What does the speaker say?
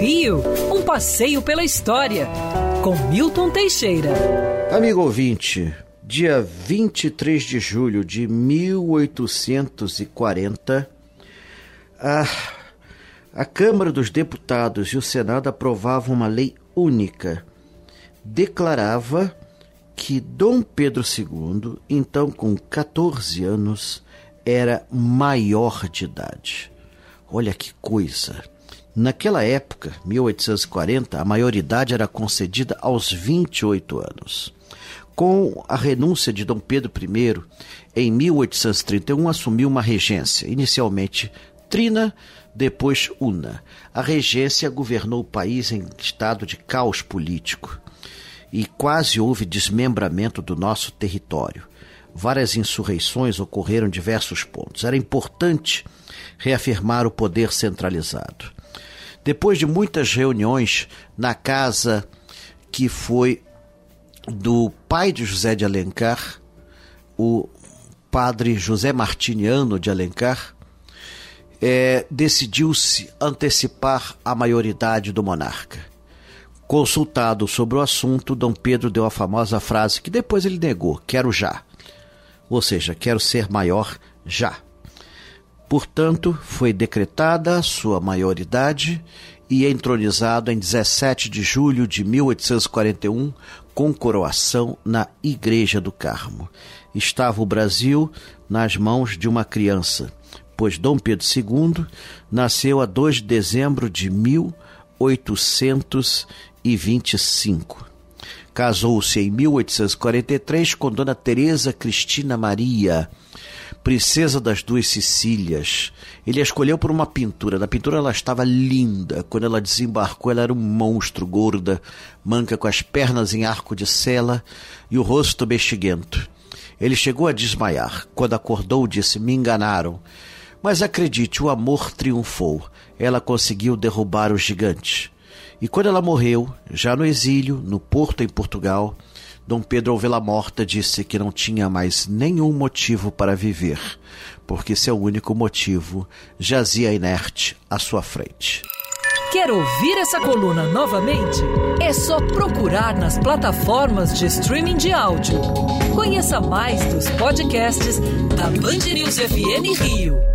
Rio, um passeio pela história, com Milton Teixeira. Amigo ouvinte, dia 23 de julho de 1840, a, a Câmara dos Deputados e o Senado aprovavam uma lei única. Declarava que Dom Pedro II, então com 14 anos, era maior de idade. Olha que coisa! Naquela época, 1840, a maioridade era concedida aos 28 anos. Com a renúncia de Dom Pedro I, em 1831 assumiu uma regência, inicialmente trina, depois una. A regência governou o país em estado de caos político e quase houve desmembramento do nosso território. Várias insurreições ocorreram em diversos pontos. Era importante reafirmar o poder centralizado. Depois de muitas reuniões na casa que foi do pai de José de Alencar, o padre José Martiniano de Alencar, é, decidiu-se antecipar a maioridade do monarca. Consultado sobre o assunto, Dom Pedro deu a famosa frase que depois ele negou: quero já. Ou seja, quero ser maior já. Portanto, foi decretada sua maioridade e entronizado em 17 de julho de 1841 com coroação na Igreja do Carmo. Estava o Brasil nas mãos de uma criança, pois Dom Pedro II nasceu a 2 de dezembro de 1825. Casou-se em 1843 com Dona Teresa Cristina Maria, princesa das duas Sicílias. Ele a escolheu por uma pintura. Na pintura ela estava linda. Quando ela desembarcou, ela era um monstro, gorda, manca com as pernas em arco de sela e o rosto bexiguento. Ele chegou a desmaiar. Quando acordou, disse: Me enganaram. Mas acredite, o amor triunfou. Ela conseguiu derrubar o gigante. E quando ela morreu, já no exílio, no Porto, em Portugal, Dom Pedro, ao vê-la morta, disse que não tinha mais nenhum motivo para viver, porque seu único motivo jazia inerte à sua frente. Quer ouvir essa coluna novamente? É só procurar nas plataformas de streaming de áudio. Conheça mais dos podcasts da Band News FM Rio.